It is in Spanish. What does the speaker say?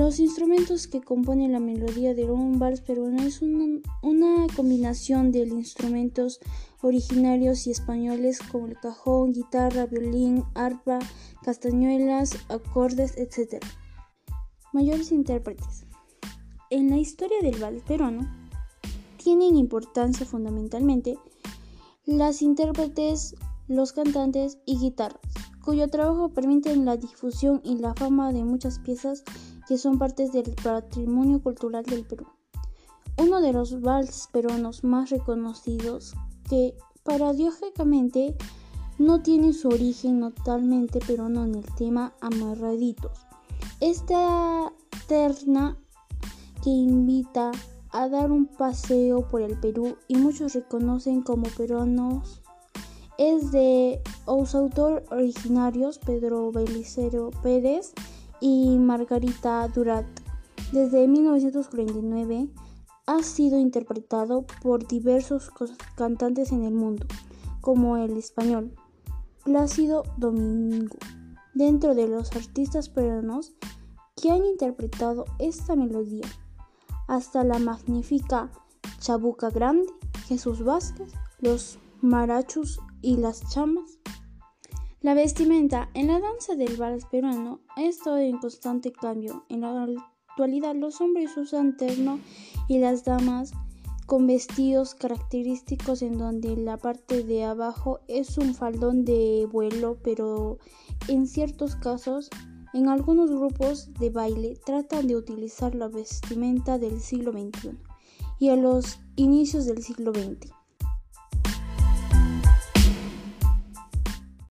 Los instrumentos que componen la melodía de un vals peruano es una, una, combinación de instrumentos originarios y españoles como el cajón, guitarra, violín, arpa, castañuelas, acordes, etc. Mayores intérpretes. En la historia del vals peruano tienen importancia fundamentalmente las intérpretes, los cantantes y guitarras, cuyo trabajo permite la difusión y la fama de muchas piezas que son partes del patrimonio cultural del Perú. Uno de los vals peruanos más reconocidos que paradójicamente no tiene su origen totalmente peruano en el tema amarraditos. Esta terna que invita a dar un paseo por el Perú y muchos reconocen como peruanos es de los autores originarios Pedro Belicero Pérez y Margarita Durat. Desde 1949 ha sido interpretado por diversos cantantes en el mundo, como el español Plácido Domingo. Dentro de los artistas peruanos que han interpretado esta melodía, hasta la magnífica Chabuca Grande, Jesús Vázquez, los Marachus y las Chamas, la vestimenta en la danza del vals peruano ha estado en constante cambio. En la actualidad los hombres usan terno y las damas con vestidos característicos en donde la parte de abajo es un faldón de vuelo, pero en ciertos casos, en algunos grupos de baile tratan de utilizar la vestimenta del siglo XXI y a los inicios del siglo XX.